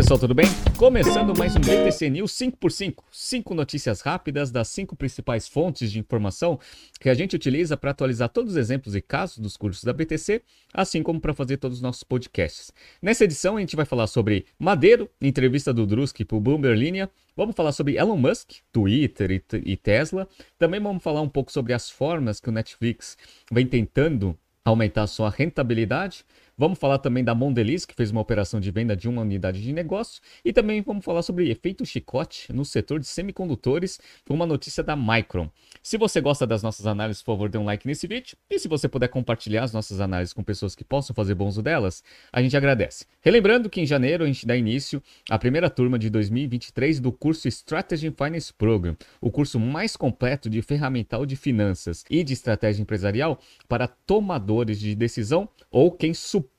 pessoal, tudo bem? Começando mais um BTC News 5x5. Cinco notícias rápidas das cinco principais fontes de informação que a gente utiliza para atualizar todos os exemplos e casos dos cursos da BTC, assim como para fazer todos os nossos podcasts. Nessa edição a gente vai falar sobre Madeiro, entrevista do Drusky para o Bloomberg Linha. Vamos falar sobre Elon Musk, Twitter e, e Tesla. Também vamos falar um pouco sobre as formas que o Netflix vem tentando aumentar sua rentabilidade. Vamos falar também da Mondelez, que fez uma operação de venda de uma unidade de negócio. E também vamos falar sobre efeito chicote no setor de semicondutores, com uma notícia da Micron. Se você gosta das nossas análises, por favor, dê um like nesse vídeo. E se você puder compartilhar as nossas análises com pessoas que possam fazer bom uso delas, a gente agradece. Relembrando que em janeiro a gente dá início à primeira turma de 2023 do curso Strategy Finance Program, o curso mais completo de ferramental de finanças e de estratégia empresarial para tomadores de decisão ou quem suporta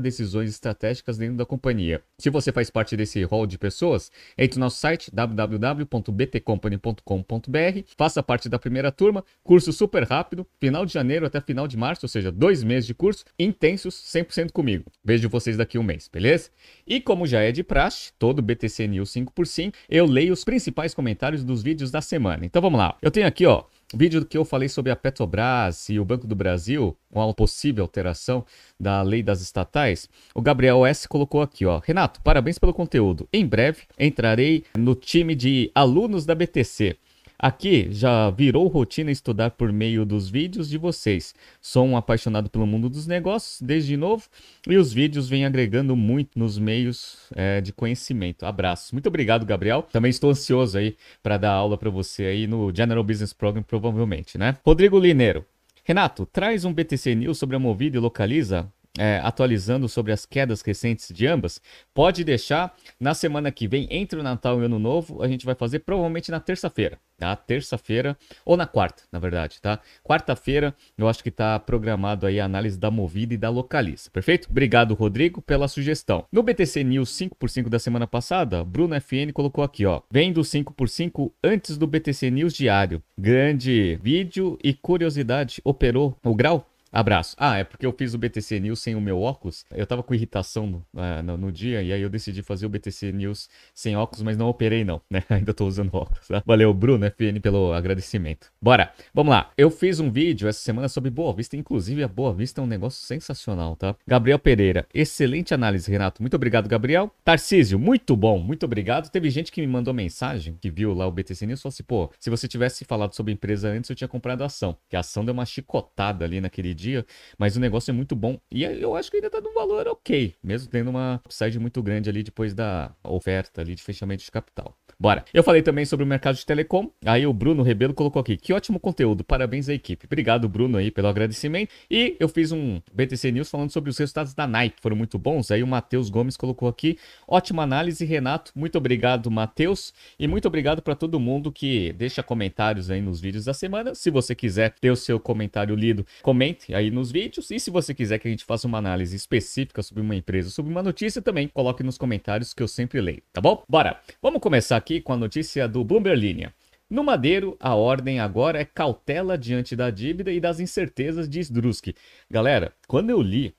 decisões estratégicas dentro da companhia. Se você faz parte desse hall de pessoas, entre no nosso site www.btcompany.com.br, faça parte da primeira turma, curso super rápido, final de janeiro até final de março, ou seja, dois meses de curso, intensos, 100% comigo. Vejo vocês daqui um mês, beleza? E como já é de praxe, todo BTC News 5x5, eu leio os principais comentários dos vídeos da semana. Então vamos lá. Eu tenho aqui, ó, Vídeo que eu falei sobre a Petrobras e o Banco do Brasil, com a possível alteração da lei das estatais, o Gabriel S colocou aqui, ó. Renato, parabéns pelo conteúdo. Em breve entrarei no time de alunos da BTC. Aqui já virou rotina estudar por meio dos vídeos de vocês. Sou um apaixonado pelo mundo dos negócios desde novo e os vídeos vêm agregando muito nos meios é, de conhecimento. Abraços. Muito obrigado, Gabriel. Também estou ansioso aí para dar aula para você aí no General Business Program, provavelmente, né? Rodrigo Lineiro. Renato, traz um BTC News sobre a Movida e localiza é, atualizando sobre as quedas recentes de ambas, pode deixar na semana que vem, entre o Natal e o Ano Novo, a gente vai fazer provavelmente na terça-feira, tá? Terça-feira, ou na quarta, na verdade, tá? Quarta-feira, eu acho que tá programado aí a análise da Movida e da Localiza, perfeito? Obrigado, Rodrigo, pela sugestão. No BTC News 5x5 da semana passada, Bruno FN colocou aqui, ó, vem do 5x5 antes do BTC News diário. Grande vídeo e curiosidade, operou o grau? Abraço. Ah, é porque eu fiz o BTC News sem o meu óculos. Eu tava com irritação no, no, no, dia e aí eu decidi fazer o BTC News sem óculos, mas não operei não, né? Ainda tô usando óculos, tá? Valeu, Bruno, FN, pelo agradecimento. Bora, vamos lá. Eu fiz um vídeo essa semana sobre Boa Vista, inclusive a Boa Vista é um negócio sensacional, tá? Gabriel Pereira, excelente análise, Renato. Muito obrigado, Gabriel. Tarcísio, muito bom, muito obrigado. Teve gente que me mandou mensagem, que viu lá o BTC News, falou assim, pô, se você tivesse falado sobre empresa antes, eu tinha comprado a ação. Que a ação deu uma chicotada ali naquele dia, mas o negócio é muito bom. E eu acho que ainda tá num valor ok, mesmo tendo uma upside muito grande ali depois da oferta ali de fechamento de capital. Bora. Eu falei também sobre o mercado de telecom. Aí o Bruno Rebelo colocou aqui: que ótimo conteúdo, parabéns à equipe. Obrigado, Bruno, aí, pelo agradecimento. E eu fiz um BTC News falando sobre os resultados da Nike, foram muito bons. Aí o Matheus Gomes colocou aqui: ótima análise, Renato. Muito obrigado, Matheus. E muito obrigado para todo mundo que deixa comentários aí nos vídeos da semana. Se você quiser ter o seu comentário lido, comente aí nos vídeos. E se você quiser que a gente faça uma análise específica sobre uma empresa, sobre uma notícia, também coloque nos comentários que eu sempre leio, tá bom? Bora. Vamos começar aqui aqui com a notícia do Bloomberg Linha. No Madeiro, a ordem agora é cautela diante da dívida e das incertezas, diz Drusky. Galera, quando eu li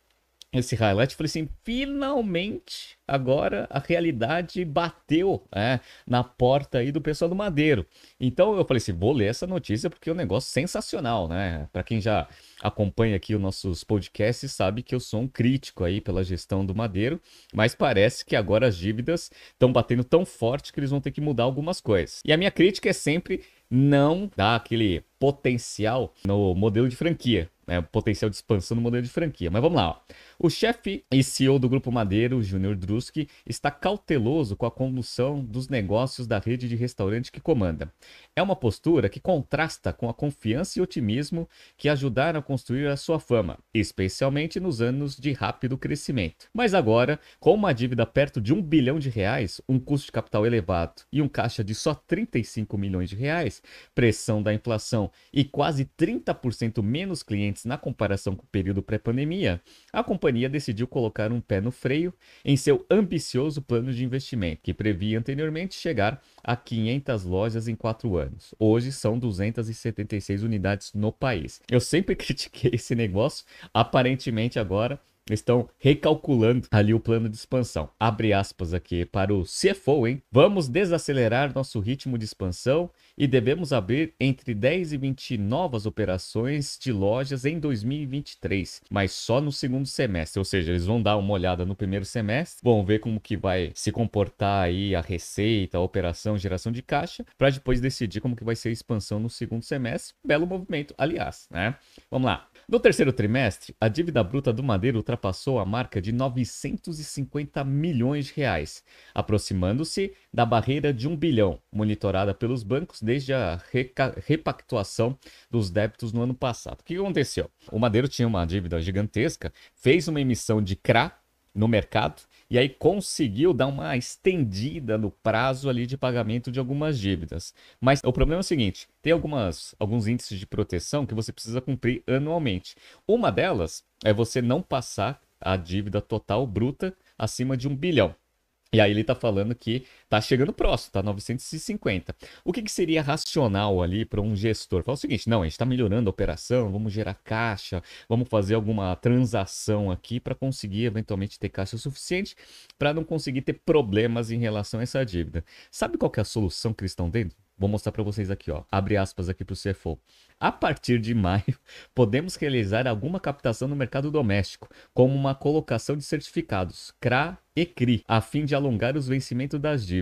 esse highlight, falei assim, finalmente agora a realidade bateu é, na porta aí do pessoal do Madeiro. Então eu falei assim, vou ler essa notícia porque é um negócio sensacional, né? Para quem já acompanha aqui os nossos podcasts sabe que eu sou um crítico aí pela gestão do Madeiro, mas parece que agora as dívidas estão batendo tão forte que eles vão ter que mudar algumas coisas. E a minha crítica é sempre não dar aquele potencial no modelo de franquia né, potencial de expansão no modelo de franquia. Mas vamos lá. Ó. O chefe e CEO do Grupo Madeiro, Júnior Druski, está cauteloso com a condução dos negócios da rede de restaurante que comanda. É uma postura que contrasta com a confiança e otimismo que ajudaram a construir a sua fama, especialmente nos anos de rápido crescimento. Mas agora, com uma dívida perto de um bilhão de reais, um custo de capital elevado e um caixa de só 35 milhões de reais, pressão da inflação e quase 30% menos clientes na comparação com o período pré-pandemia, a companhia decidiu colocar um pé no freio em seu ambicioso plano de investimento, que previa anteriormente chegar a 500 lojas em quatro anos. Hoje são 276 unidades no país. Eu sempre critiquei esse negócio, aparentemente agora estão recalculando ali o plano de expansão. Abre aspas aqui para o CFO, hein? Vamos desacelerar nosso ritmo de expansão e devemos abrir entre 10 e 20 novas operações de lojas em 2023, mas só no segundo semestre, ou seja, eles vão dar uma olhada no primeiro semestre, vão ver como que vai se comportar aí a receita, a operação, geração de caixa, para depois decidir como que vai ser a expansão no segundo semestre. Belo movimento, aliás, né? Vamos lá. No terceiro trimestre, a dívida bruta do Madeira ultrapassou a marca de 950 milhões de reais, aproximando-se da barreira de um bilhão, monitorada pelos bancos desde a repactuação dos débitos no ano passado. O que aconteceu? O Madeiro tinha uma dívida gigantesca, fez uma emissão de CRA no mercado e aí conseguiu dar uma estendida no prazo ali de pagamento de algumas dívidas. Mas o problema é o seguinte, tem algumas, alguns índices de proteção que você precisa cumprir anualmente. Uma delas é você não passar a dívida total bruta acima de um bilhão. E aí ele está falando que está chegando próximo, tá 950. O que, que seria racional ali para um gestor? Fala o seguinte, não, a gente está melhorando a operação, vamos gerar caixa, vamos fazer alguma transação aqui para conseguir eventualmente ter caixa suficiente para não conseguir ter problemas em relação a essa dívida. Sabe qual é a solução que eles estão dentro? Vou mostrar para vocês aqui, ó. Abre aspas aqui para o CFO. A partir de maio, podemos realizar alguma captação no mercado doméstico, como uma colocação de certificados CRA e CRI, a fim de alongar os vencimentos das dívidas.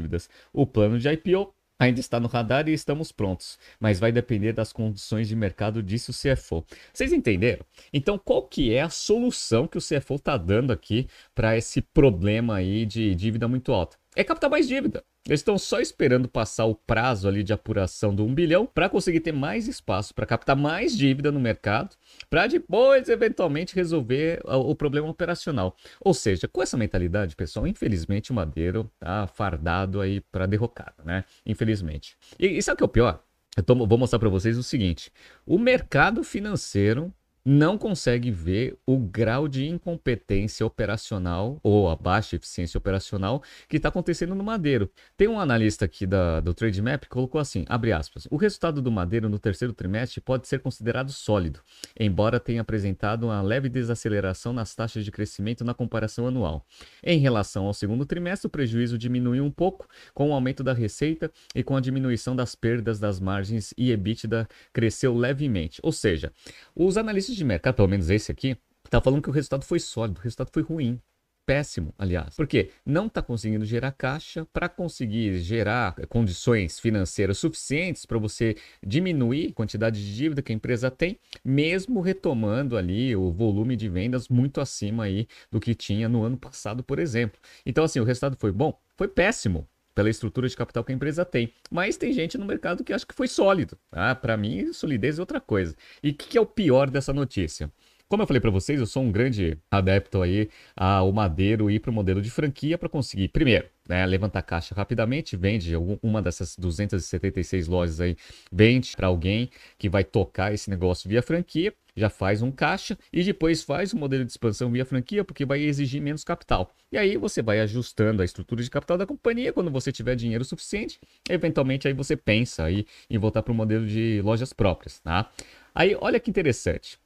O plano de IPO ainda está no radar e estamos prontos, mas vai depender das condições de mercado, disse o CFO. Vocês entenderam? Então, qual que é a solução que o CFO está dando aqui para esse problema aí de dívida muito alta? É captar mais dívida. Eles estão só esperando passar o prazo ali de apuração do 1 bilhão para conseguir ter mais espaço para captar mais dívida no mercado, para depois eventualmente resolver o problema operacional. Ou seja, com essa mentalidade, pessoal, infelizmente o Madeiro tá fardado aí para derrocada, né? Infelizmente. E, e sabe o que é o pior? Eu tô, vou mostrar para vocês o seguinte: o mercado financeiro não consegue ver o grau de incompetência operacional ou a baixa eficiência operacional que está acontecendo no Madeiro. Tem um analista aqui da, do Trademap que colocou assim, abre aspas, o resultado do Madeiro no terceiro trimestre pode ser considerado sólido, embora tenha apresentado uma leve desaceleração nas taxas de crescimento na comparação anual. Em relação ao segundo trimestre, o prejuízo diminuiu um pouco com o aumento da receita e com a diminuição das perdas das margens e EBITDA cresceu levemente. Ou seja, os analistas de mercado, pelo menos esse aqui, tá falando que o resultado foi sólido, o resultado foi ruim. Péssimo, aliás. Porque não está conseguindo gerar caixa para conseguir gerar condições financeiras suficientes para você diminuir a quantidade de dívida que a empresa tem, mesmo retomando ali o volume de vendas muito acima aí do que tinha no ano passado, por exemplo. Então, assim, o resultado foi bom? Foi péssimo pela estrutura de capital que a empresa tem. Mas tem gente no mercado que acha que foi sólido. Ah, para mim, solidez é outra coisa. E o que, que é o pior dessa notícia? Como eu falei para vocês, eu sou um grande adepto aí ao Madeiro ir para o modelo de franquia para conseguir, primeiro, né, levantar caixa rapidamente, vende uma dessas 276 lojas aí, vende para alguém que vai tocar esse negócio via franquia, já faz um caixa e depois faz o um modelo de expansão via franquia, porque vai exigir menos capital. E aí você vai ajustando a estrutura de capital da companhia quando você tiver dinheiro suficiente, eventualmente aí você pensa aí em voltar para o modelo de lojas próprias, tá? Aí olha que interessante.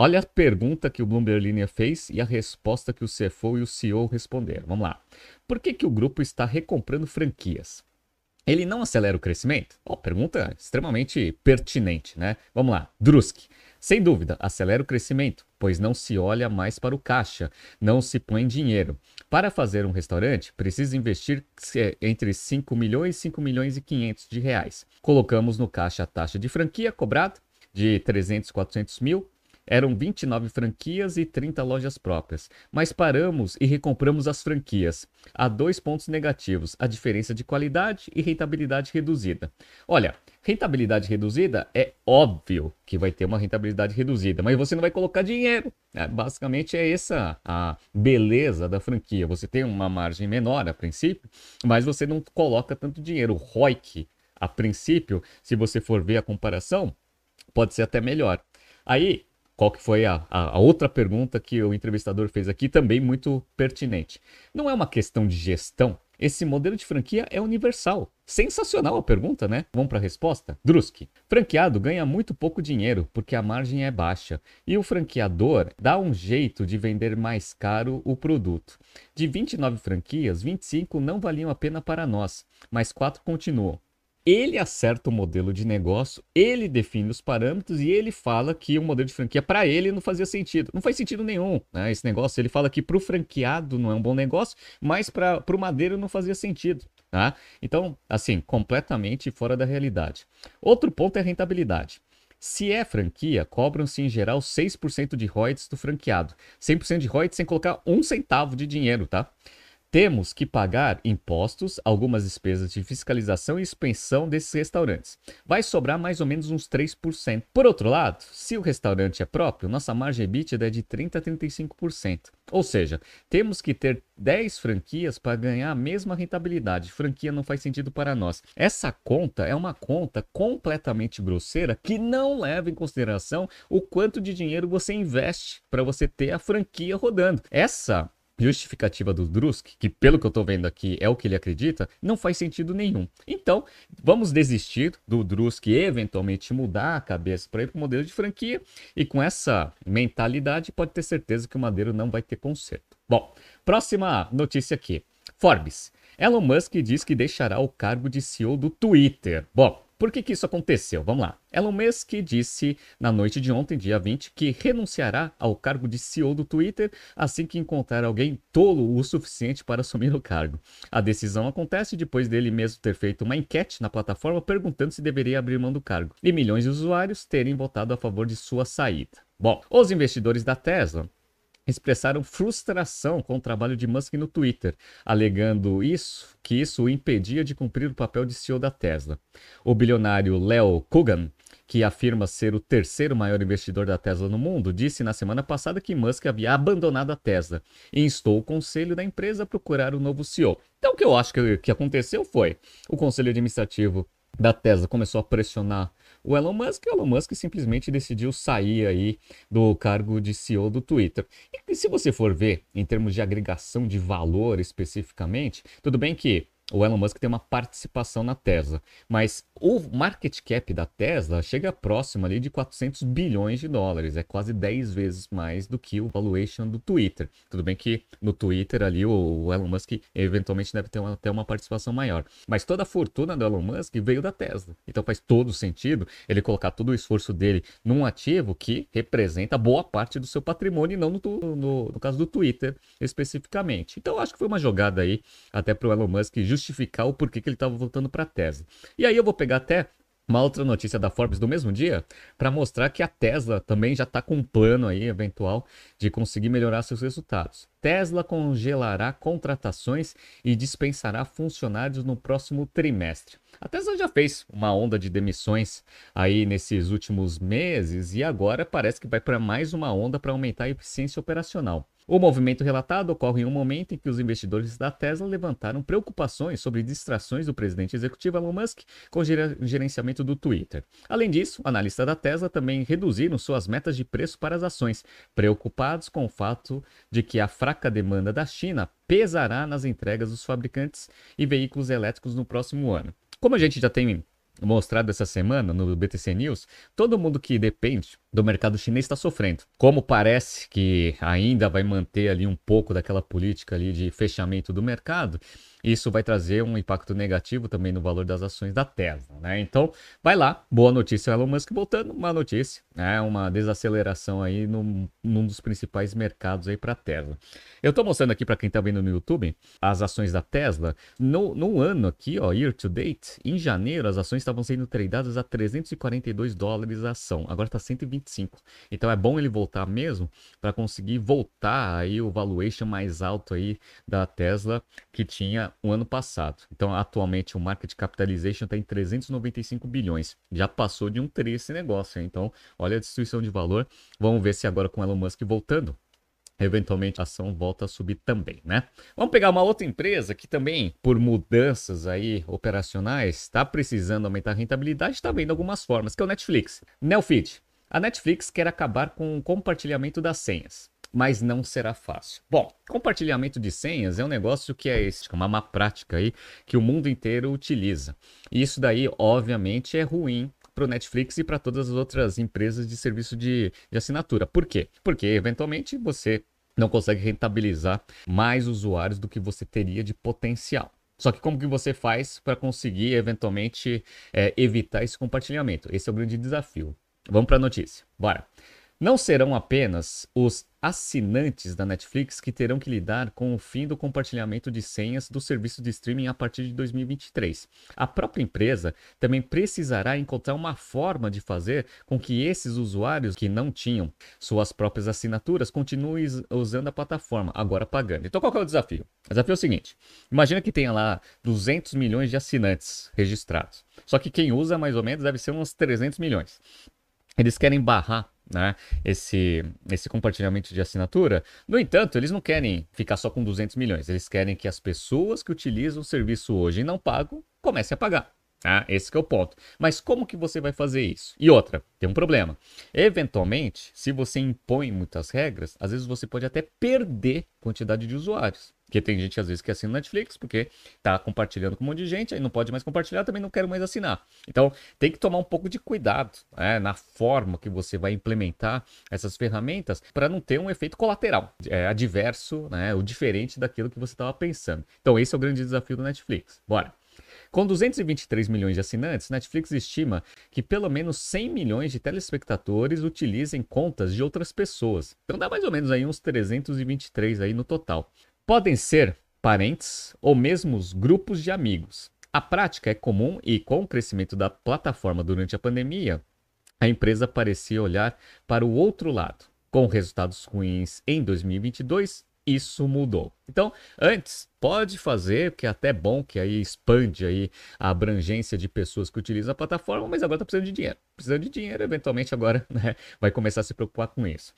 Olha a pergunta que o Bloomberg Linha fez e a resposta que o CFO e o CEO responderam. Vamos lá. Por que, que o grupo está recomprando franquias? Ele não acelera o crescimento? Oh, pergunta extremamente pertinente, né? Vamos lá. Druski. Sem dúvida, acelera o crescimento, pois não se olha mais para o caixa, não se põe dinheiro. Para fazer um restaurante, precisa investir entre 5 milhões e 5 milhões e 500 de reais. Colocamos no caixa a taxa de franquia cobrada de 300, 400 mil eram 29 franquias e 30 lojas próprias, mas paramos e recompramos as franquias. Há dois pontos negativos: a diferença de qualidade e rentabilidade reduzida. Olha, rentabilidade reduzida é óbvio que vai ter uma rentabilidade reduzida, mas você não vai colocar dinheiro. É, basicamente é essa a beleza da franquia. Você tem uma margem menor a princípio, mas você não coloca tanto dinheiro. O ROIC, a princípio, se você for ver a comparação, pode ser até melhor. Aí, qual que foi a, a, a, outra pergunta que o entrevistador fez aqui, também muito pertinente. Não é uma questão de gestão. Esse modelo de franquia é universal. Sensacional a pergunta, né? Vamos para a resposta? Druski. Franqueado ganha muito pouco dinheiro porque a margem é baixa e o franqueador dá um jeito de vender mais caro o produto. De 29 franquias, 25 não valiam a pena para nós, mas 4 continuam ele acerta o modelo de negócio, ele define os parâmetros e ele fala que o modelo de franquia para ele não fazia sentido. Não faz sentido nenhum, né? Esse negócio, ele fala que para o franqueado não é um bom negócio, mas para o madeiro não fazia sentido. Tá? Então, assim, completamente fora da realidade. Outro ponto é a rentabilidade. Se é franquia, cobram-se em geral 6% de royalties do franqueado. 100% de royalties sem colocar um centavo de dinheiro, tá? Temos que pagar impostos, algumas despesas de fiscalização e expensão desses restaurantes. Vai sobrar mais ou menos uns 3%. Por outro lado, se o restaurante é próprio, nossa margem EBITDA é de 30% a 35%. Ou seja, temos que ter 10 franquias para ganhar a mesma rentabilidade. Franquia não faz sentido para nós. Essa conta é uma conta completamente grosseira que não leva em consideração o quanto de dinheiro você investe para você ter a franquia rodando. Essa justificativa do Drusk, que pelo que eu estou vendo aqui é o que ele acredita, não faz sentido nenhum. Então, vamos desistir do Drusk e eventualmente mudar a cabeça para ir para o modelo de franquia e com essa mentalidade pode ter certeza que o Madeiro não vai ter conserto. Bom, próxima notícia aqui. Forbes. Elon Musk diz que deixará o cargo de CEO do Twitter. Bom, por que, que isso aconteceu? Vamos lá. Elon Musk disse na noite de ontem, dia 20, que renunciará ao cargo de CEO do Twitter assim que encontrar alguém tolo o suficiente para assumir o cargo. A decisão acontece depois dele mesmo ter feito uma enquete na plataforma perguntando se deveria abrir mão do cargo e milhões de usuários terem votado a favor de sua saída. Bom, os investidores da Tesla expressaram frustração com o trabalho de Musk no Twitter, alegando isso que isso o impedia de cumprir o papel de CEO da Tesla. O bilionário Leo Kogan, que afirma ser o terceiro maior investidor da Tesla no mundo, disse na semana passada que Musk havia abandonado a Tesla e instou o conselho da empresa a procurar um novo CEO. Então, o que eu acho que, que aconteceu foi o conselho administrativo da Tesla começou a pressionar o Elon Musk, o Elon Musk simplesmente decidiu sair aí do cargo de CEO do Twitter. E se você for ver em termos de agregação de valor especificamente, tudo bem que o Elon Musk tem uma participação na Tesla, mas o market cap da Tesla chega próximo ali de 400 bilhões de dólares, é quase 10 vezes mais do que o valuation do Twitter. Tudo bem que no Twitter ali o Elon Musk eventualmente deve ter uma, até uma participação maior, mas toda a fortuna do Elon Musk veio da Tesla. Então faz todo sentido ele colocar todo o esforço dele num ativo que representa boa parte do seu patrimônio e não no, no, no caso do Twitter especificamente. Então acho que foi uma jogada aí até para o Elon Musk justificar o porquê que ele estava voltando para a Tesla. E aí eu vou pegar até uma outra notícia da Forbes do mesmo dia para mostrar que a Tesla também já está com um plano aí eventual de conseguir melhorar seus resultados. Tesla congelará contratações e dispensará funcionários no próximo trimestre. A Tesla já fez uma onda de demissões aí nesses últimos meses e agora parece que vai para mais uma onda para aumentar a eficiência operacional. O movimento relatado ocorre em um momento em que os investidores da Tesla levantaram preocupações sobre distrações do presidente executivo Elon Musk com o gerenciamento do Twitter. Além disso, analistas da Tesla também reduziram suas metas de preço para as ações, preocupados com o fato de que a fraca demanda da China pesará nas entregas dos fabricantes e veículos elétricos no próximo ano. Como a gente já tem mostrado essa semana no BTC News, todo mundo que depende do mercado chinês está sofrendo. Como parece que ainda vai manter ali um pouco daquela política ali de fechamento do mercado, isso vai trazer um impacto negativo também no valor das ações da Tesla, né? Então, vai lá, boa notícia, Elon Musk voltando, uma notícia, né? Uma desaceleração aí num, num dos principais mercados aí para Tesla. Eu estou mostrando aqui para quem está vendo no YouTube as ações da Tesla no, no ano aqui, ó, year to date, em janeiro as ações estavam sendo tradeadas a 342 dólares a ação, agora está 125. Então é bom ele voltar mesmo para conseguir voltar aí o valuation mais alto aí da Tesla que tinha o ano passado. Então, atualmente, o market capitalization está em 395 bilhões. Já passou de um tri esse negócio. Então, olha a destruição de valor. Vamos ver se agora com Elon Musk voltando, eventualmente a ação volta a subir também, né? Vamos pegar uma outra empresa que também, por mudanças aí operacionais, está precisando aumentar a rentabilidade, está vendo algumas formas, que é o Netflix. Nelfeed. A Netflix quer acabar com o compartilhamento das senhas. mas não será fácil. Bom, compartilhamento de senhas é um negócio que é esse, uma má prática aí que o mundo inteiro utiliza. E isso daí, obviamente, é ruim para o Netflix e para todas as outras empresas de serviço de, de assinatura. Por quê? Porque eventualmente você não consegue rentabilizar mais usuários do que você teria de potencial. Só que como que você faz para conseguir eventualmente é, evitar esse compartilhamento? Esse é o grande desafio. Vamos para a notícia. Bora. Não serão apenas os assinantes da Netflix que terão que lidar com o fim do compartilhamento de senhas do serviço de streaming a partir de 2023. A própria empresa também precisará encontrar uma forma de fazer com que esses usuários que não tinham suas próprias assinaturas continuem usando a plataforma, agora pagando. Então qual é o desafio? O desafio é o seguinte: imagina que tenha lá 200 milhões de assinantes registrados. Só que quem usa mais ou menos deve ser uns 300 milhões. Eles querem barrar né, esse, esse compartilhamento de assinatura. No entanto, eles não querem ficar só com 200 milhões. Eles querem que as pessoas que utilizam o serviço hoje e não pagam comecem a pagar. Ah, esse é o ponto. Mas como que você vai fazer isso? E outra, tem um problema. Eventualmente, se você impõe muitas regras, às vezes você pode até perder quantidade de usuários. Porque tem gente às vezes que assina Netflix porque tá compartilhando com um monte de gente, aí não pode mais compartilhar, também não quero mais assinar. Então tem que tomar um pouco de cuidado né, na forma que você vai implementar essas ferramentas para não ter um efeito colateral, é, adverso, né, diferente daquilo que você estava pensando. Então esse é o grande desafio do Netflix. Bora! Com 223 milhões de assinantes, Netflix estima que pelo menos 100 milhões de telespectadores utilizem contas de outras pessoas. Então dá mais ou menos aí uns 323 aí no total. Podem ser parentes ou mesmo grupos de amigos. A prática é comum e, com o crescimento da plataforma durante a pandemia, a empresa parecia olhar para o outro lado. Com resultados ruins em 2022, isso mudou. Então, antes, pode fazer, que é até bom, que aí expande aí a abrangência de pessoas que utilizam a plataforma, mas agora está precisando de dinheiro. Precisando de dinheiro, eventualmente agora né, vai começar a se preocupar com isso.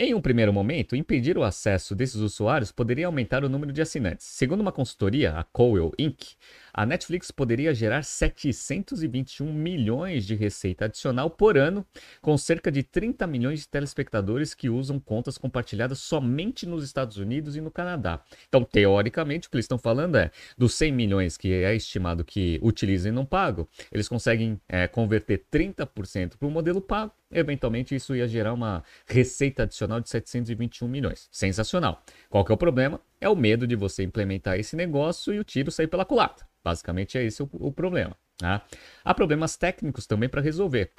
Em um primeiro momento, impedir o acesso desses usuários poderia aumentar o número de assinantes. Segundo uma consultoria, a Cowell Inc., a Netflix poderia gerar 721 milhões de receita adicional por ano, com cerca de 30 milhões de telespectadores que usam contas compartilhadas somente nos Estados Unidos e no Canadá. Então, teoricamente, o que eles estão falando é dos 100 milhões que é estimado que utilizam e não pagam, eles conseguem é, converter 30% para o modelo pago. Eventualmente, isso ia gerar uma receita adicional de 721 milhões. Sensacional. Qual que é o problema? É o medo de você implementar esse negócio e o tiro sair pela culatra. Basicamente é esse o, o problema. Tá? Há problemas técnicos também para resolver.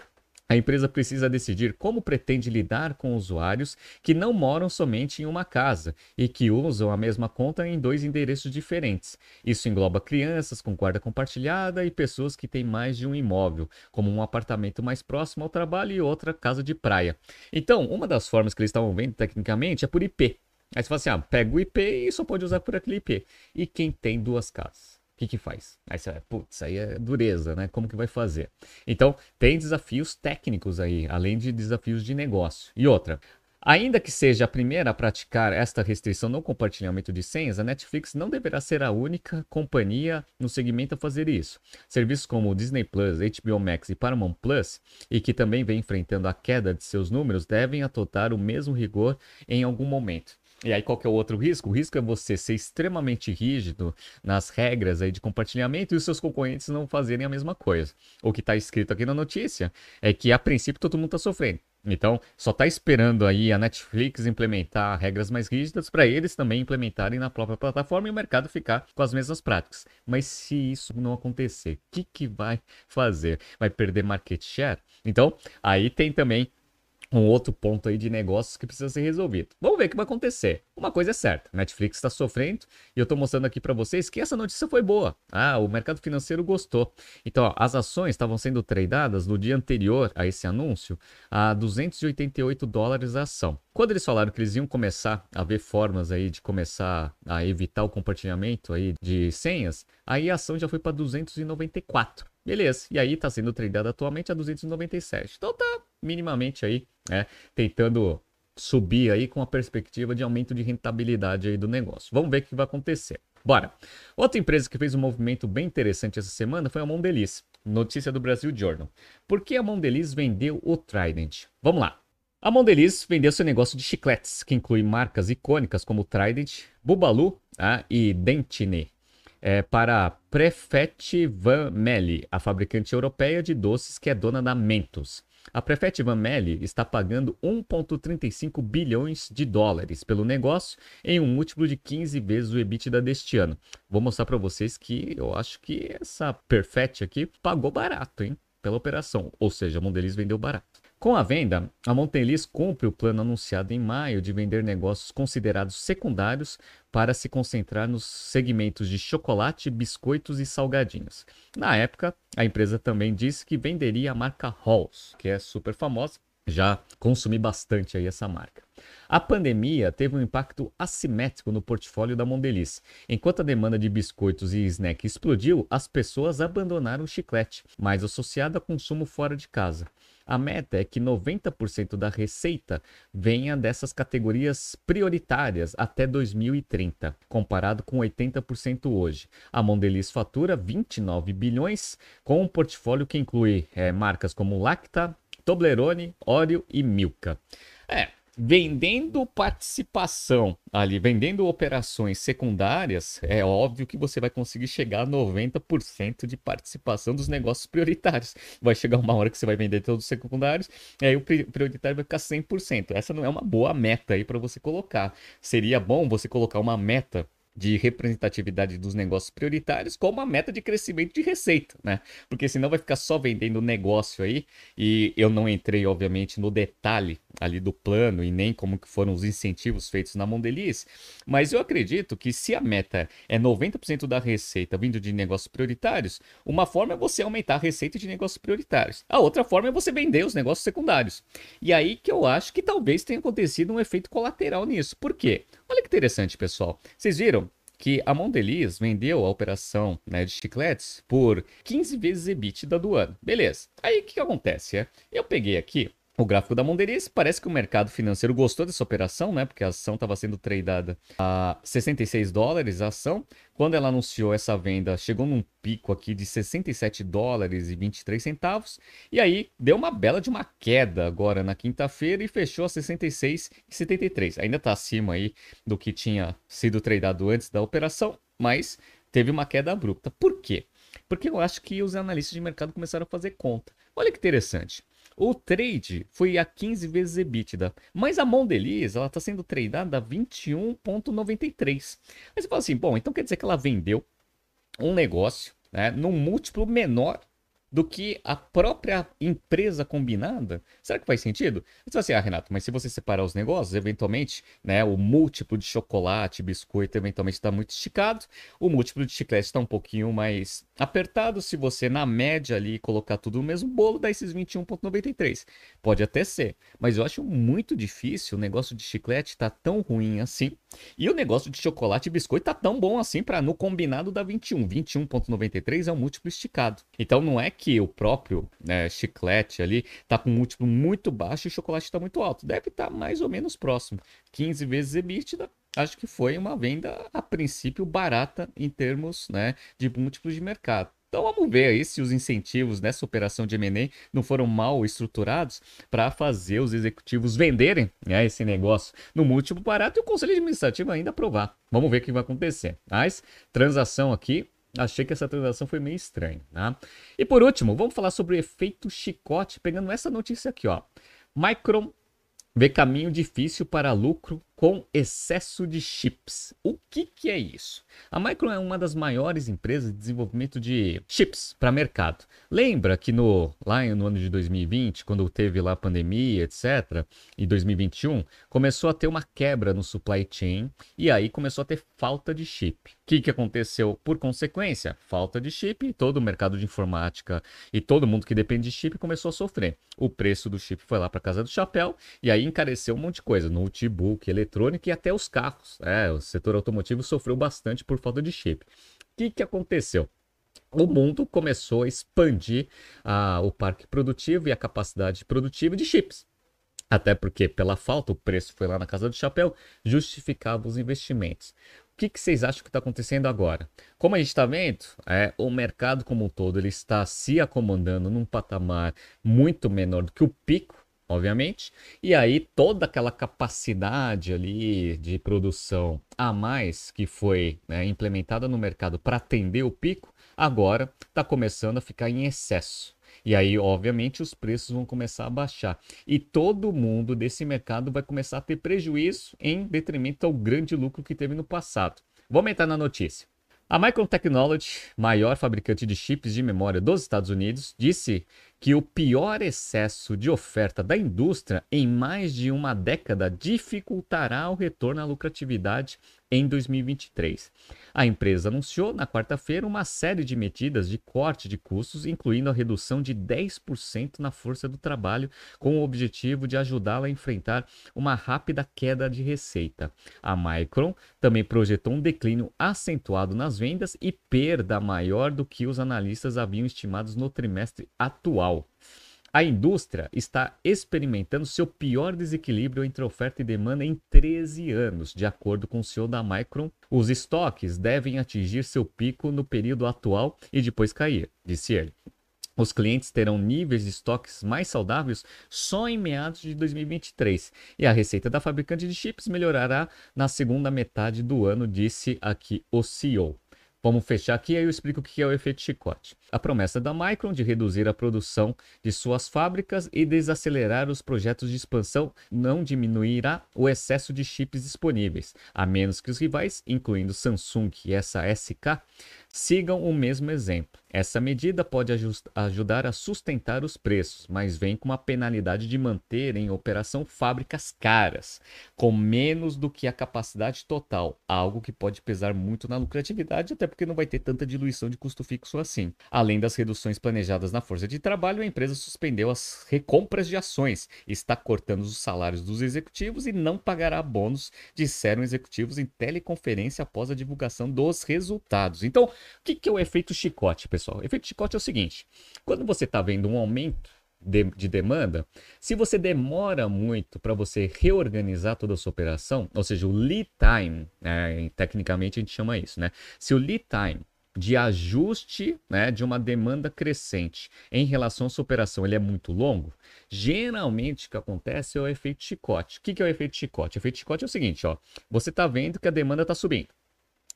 A empresa precisa decidir como pretende lidar com usuários que não moram somente em uma casa e que usam a mesma conta em dois endereços diferentes. Isso engloba crianças com guarda compartilhada e pessoas que têm mais de um imóvel, como um apartamento mais próximo ao trabalho e outra casa de praia. Então, uma das formas que eles estavam vendo tecnicamente é por IP. Aí você fala assim: ah, pega o IP e só pode usar por aquele IP. E quem tem duas casas? Que, que faz? Aí você vai, putz, aí é dureza, né? Como que vai fazer? Então, tem desafios técnicos aí, além de desafios de negócio. E outra, Ainda que seja a primeira a praticar esta restrição no compartilhamento de senhas, a Netflix não deverá ser a única companhia no segmento a fazer isso. Serviços como Disney Plus, HBO Max e Paramount Plus, e que também vem enfrentando a queda de seus números, devem adotar o mesmo rigor em algum momento. E aí, qual que é o outro risco? O risco é você ser extremamente rígido nas regras aí de compartilhamento e os seus concorrentes não fazerem a mesma coisa. O que está escrito aqui na notícia é que, a princípio, todo mundo está sofrendo. Então, só está esperando aí a Netflix implementar regras mais rígidas para eles também implementarem na própria plataforma e o mercado ficar com as mesmas práticas. Mas se isso não acontecer, o que, que vai fazer? Vai perder market share? Então, aí tem também um outro ponto aí de negócios que precisa ser resolvido. Vamos ver o que vai acontecer. Uma coisa é certa, Netflix está sofrendo e eu estou mostrando aqui para vocês que essa notícia foi boa. Ah, o mercado financeiro gostou. Então, ó, as ações estavam sendo tradeadas no dia anterior a esse anúncio a 288 dólares a ação. Quando eles falaram que eles iam começar a ver formas aí de começar a evitar o compartilhamento aí de senhas, aí a ação já foi para 294. Beleza. E aí está sendo tradeada atualmente a 297. Então tá minimamente aí, né, tentando subir aí com a perspectiva de aumento de rentabilidade aí do negócio. Vamos ver o que vai acontecer. Bora. Outra empresa que fez um movimento bem interessante essa semana foi a Mondeliz. Notícia do Brasil Journal. Por que a Mondeliz vendeu o Trident? Vamos lá. A Mondelez vendeu seu negócio de chicletes, que inclui marcas icônicas como Trident, Bubalu ah, e Dentine, é, para Prefet Van Melle, a fabricante europeia de doces que é dona da Mentos. A Prefet Van Melle está pagando 1,35 bilhões de dólares pelo negócio em um múltiplo de 15 vezes o EBITDA deste ano. Vou mostrar para vocês que eu acho que essa Perfect aqui pagou barato, hein? Pela operação, ou seja, a Mondelez vendeu barato. Com a venda, a Mondelez cumpre o plano anunciado em maio de vender negócios considerados secundários para se concentrar nos segmentos de chocolate, biscoitos e salgadinhos. Na época, a empresa também disse que venderia a marca Halls, que é super famosa, já consumi bastante aí essa marca. A pandemia teve um impacto assimétrico no portfólio da Mondelez. Enquanto a demanda de biscoitos e snack explodiu, as pessoas abandonaram o chiclete, mais associado a consumo fora de casa. A meta é que 90% da receita venha dessas categorias prioritárias até 2030, comparado com 80% hoje. A Mondelez fatura 29 bilhões, com um portfólio que inclui é, marcas como Lacta, Toblerone, Oreo e Milka. É, vendendo participação ali, vendendo operações secundárias, é óbvio que você vai conseguir chegar a 90% de participação dos negócios prioritários. Vai chegar uma hora que você vai vender todos os secundários, e aí o prioritário vai ficar 100%. Essa não é uma boa meta aí para você colocar. Seria bom você colocar uma meta de representatividade dos negócios prioritários como a meta de crescimento de receita, né? Porque senão vai ficar só vendendo negócio aí e eu não entrei, obviamente, no detalhe ali do plano e nem como que foram os incentivos feitos na Mondeliz, mas eu acredito que se a meta é 90% da receita vindo de negócios prioritários, uma forma é você aumentar a receita de negócios prioritários. A outra forma é você vender os negócios secundários. E aí que eu acho que talvez tenha acontecido um efeito colateral nisso. Por quê? Olha que interessante, pessoal. Vocês viram que a Mondelez vendeu a operação né, de chicletes por 15 vezes EBITDA do ano. Beleza. Aí o que, que acontece? É, eu peguei aqui o gráfico da Mondelez. Parece que o mercado financeiro gostou dessa operação, né? Porque a ação estava sendo tradada a 66 dólares a ação. Quando ela anunciou essa venda, chegou num pico aqui de 67 dólares e 23 centavos. E aí deu uma bela de uma queda agora na quinta-feira e fechou a 66,73. Ainda está acima aí do que tinha sido tradado antes da operação, mas teve uma queda abrupta. Por quê? Porque eu acho que os analistas de mercado começaram a fazer conta. Olha que interessante. O trade foi a 15 vezes EBITDA, mas a Mondelez ela está sendo tradada a 21,93. Aí você fala assim, bom, então quer dizer que ela vendeu um negócio né, num múltiplo menor do que a própria empresa combinada? Será que faz sentido? Você vai assim, ah, Renato, mas se você separar os negócios, eventualmente, né, o múltiplo de chocolate, biscoito, eventualmente está muito esticado, o múltiplo de chiclete está um pouquinho mais apertado. Se você, na média ali, colocar tudo no mesmo bolo, dá esses 21,93. Pode até ser, mas eu acho muito difícil o negócio de chiclete tá tão ruim assim, e o negócio de chocolate e biscoito tá tão bom assim para no combinado dar 21. 21,93 é um múltiplo esticado. Então não é que o próprio né, chiclete ali tá com um múltiplo muito baixo e o chocolate está muito alto. Deve estar tá mais ou menos próximo. 15 vezes EBITDA, acho que foi uma venda a princípio barata em termos né, de múltiplos de mercado. Então vamos ver aí se os incentivos nessa operação de M&A não foram mal estruturados para fazer os executivos venderem né, esse negócio no múltiplo barato e o conselho administrativo ainda aprovar. Vamos ver o que vai acontecer. Mas transação aqui Achei que essa transação foi meio estranha, tá? E por último, vamos falar sobre o efeito chicote, pegando essa notícia aqui, ó. Micron vê caminho difícil para lucro com excesso de chips. O que, que é isso? A Micron é uma das maiores empresas de desenvolvimento de chips para mercado. Lembra que no, lá no ano de 2020, quando teve lá a pandemia, etc., e 2021, começou a ter uma quebra no supply chain e aí começou a ter falta de chip. O que, que aconteceu por consequência? Falta de chip e todo o mercado de informática e todo mundo que depende de chip começou a sofrer. O preço do chip foi lá para casa do chapéu e aí encareceu um monte de coisa, notebook, eletrônica e até os carros. É, o setor automotivo sofreu bastante por falta de chip. O que, que aconteceu? o mundo começou a expandir ah, o parque produtivo e a capacidade produtiva de chips. Até porque, pela falta, o preço foi lá na casa do chapéu, justificava os investimentos. O que, que vocês acham que está acontecendo agora? Como a gente está vendo, é, o mercado como um todo ele está se acomodando num patamar muito menor do que o pico obviamente. E aí toda aquela capacidade ali de produção a mais que foi né, implementada no mercado para atender o pico, agora está começando a ficar em excesso. E aí, obviamente, os preços vão começar a baixar. E todo mundo desse mercado vai começar a ter prejuízo em detrimento ao grande lucro que teve no passado. Vamos entrar na notícia. A Micron Technology, maior fabricante de chips de memória dos Estados Unidos, disse que o pior excesso de oferta da indústria em mais de uma década dificultará o retorno à lucratividade em 2023. A empresa anunciou na quarta-feira uma série de medidas de corte de custos, incluindo a redução de 10% na força do trabalho, com o objetivo de ajudá-la a enfrentar uma rápida queda de receita. A Micron também projetou um declínio acentuado nas vendas e perda maior do que os analistas haviam estimados no trimestre atual. A indústria está experimentando seu pior desequilíbrio entre oferta e demanda em 13 anos, de acordo com o CEO da Micron. Os estoques devem atingir seu pico no período atual e depois cair, disse ele. Os clientes terão níveis de estoques mais saudáveis só em meados de 2023 e a receita da fabricante de chips melhorará na segunda metade do ano, disse aqui o CEO. Vamos fechar aqui e eu explico o que é o efeito chicote. A promessa da Micron de reduzir a produção de suas fábricas e desacelerar os projetos de expansão não diminuirá o excesso de chips disponíveis, a menos que os rivais, incluindo Samsung e essa SK, sigam o mesmo exemplo. Essa medida pode ajudar a sustentar os preços, mas vem com uma penalidade de manter em operação fábricas caras, com menos do que a capacidade total, algo que pode pesar muito na lucratividade, até porque não vai ter tanta diluição de custo fixo assim. Além das reduções planejadas na força de trabalho, a empresa suspendeu as recompras de ações, está cortando os salários dos executivos e não pagará bônus, disseram executivos em teleconferência após a divulgação dos resultados. Então, o que, que é o efeito chicote, pessoal? Pessoal? Efeito chicote é o seguinte: quando você está vendo um aumento de, de, demanda, se você demora muito para você reorganizar toda a sua operação, ou seja, o lead time, né, tecnicamente a gente chama isso, né? Se o lead time de ajuste né, de uma demanda crescente em relação à sua operação ele é muito longo, geralmente o que acontece é o efeito chicote. O que, que é o efeito chicote? O efeito chicote é o seguinte: ó, você está vendo que a demanda está subindo.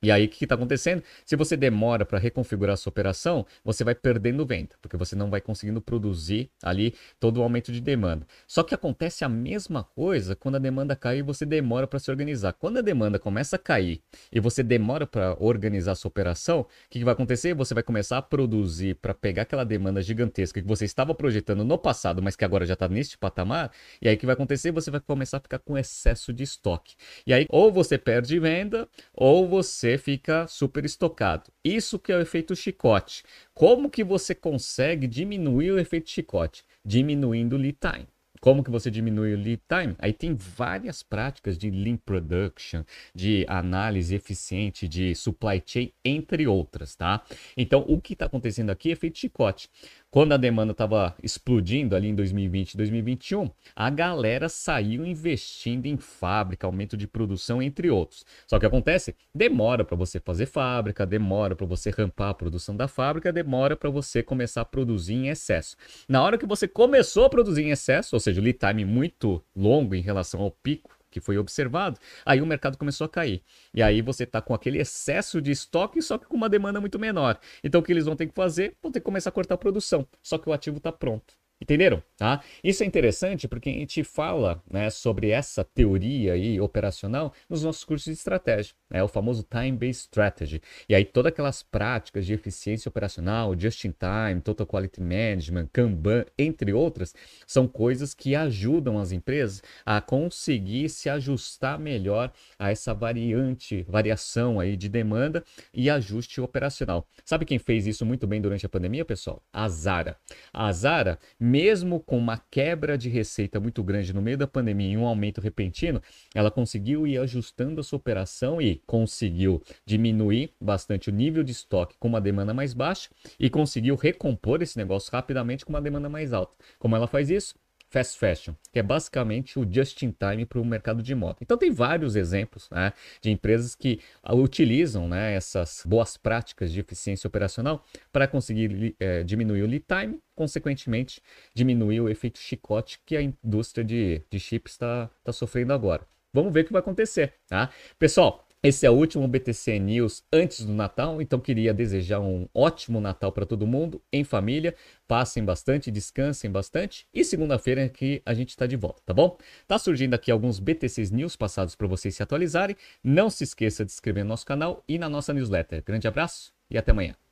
E aí, o que está acontecendo? Se você demora para reconfigurar a sua operação, você vai perdendo venda, porque você não vai conseguindo produzir ali todo o aumento de demanda. Só que acontece a mesma coisa quando a demanda cai e você demora para se organizar. Quando a demanda começa a cair e você demora para organizar a sua operação, o que, que vai acontecer? Você vai começar a produzir para pegar aquela demanda gigantesca que você estava projetando no passado, mas que agora já está neste patamar. E aí, o que vai acontecer? Você vai começar a ficar com excesso de estoque. E aí, ou você perde venda, ou você fica super estocado. Isso que é o efeito chicote. Como que você consegue diminuir o efeito chicote? Diminuindo o lead time. Como que você diminui o lead time? Aí tem várias práticas de lean production, de análise eficiente de supply chain, entre outras, tá? Então, o que está acontecendo aqui é efeito chicote. Quando a demanda estava explodindo ali em 2020 e 2021, a galera saiu investindo em fábrica, aumento de produção, entre outros. Só que acontece, demora para você fazer fábrica, demora para você rampar a produção da fábrica, demora para você começar a produzir em excesso. Na hora que você começou a produzir em excesso, ou seja, o lead time muito longo em relação ao pico que foi observado, aí o mercado começou a cair. E aí você está com aquele excesso de estoque, só que com uma demanda muito menor. Então o que eles vão ter que fazer? Vão ter que começar a cortar a produção. Só que o ativo está pronto. Entenderam? Tá? Isso é interessante porque a gente fala né, sobre essa teoria aí operacional nos nossos cursos de estratégia, né, o famoso Time-Based Strategy. E aí todas aquelas práticas de eficiência operacional, Just-in-Time, Total Quality Management, Kanban, entre outras, são coisas que ajudam as empresas a conseguir se ajustar melhor a essa variante, variação aí de demanda e ajuste operacional. Sabe quem fez isso muito bem durante a pandemia, pessoal? A Zara. A Zara mesmo com uma quebra de receita muito grande no meio da pandemia e um aumento repentino, ela conseguiu ir ajustando a sua operação e conseguiu diminuir bastante o nível de estoque com uma demanda mais baixa e conseguiu recompor esse negócio rapidamente com uma demanda mais alta. Como ela faz isso? Fast fashion, que é basicamente o just in time para o mercado de moda. Então tem vários exemplos né, de empresas que utilizam né, essas boas práticas de eficiência operacional para conseguir é, diminuir o lead time, consequentemente diminuir o efeito chicote que a indústria de, de chips está tá sofrendo agora. Vamos ver o que vai acontecer, tá? Pessoal, esse é o último BTC News antes do Natal, então queria desejar um ótimo Natal para todo mundo, em família. Passem bastante, descansem bastante e segunda-feira aqui a gente está de volta, tá bom? Tá surgindo aqui alguns BTCs News passados para vocês se atualizarem. Não se esqueça de se inscrever no nosso canal e na nossa newsletter. Grande abraço e até amanhã.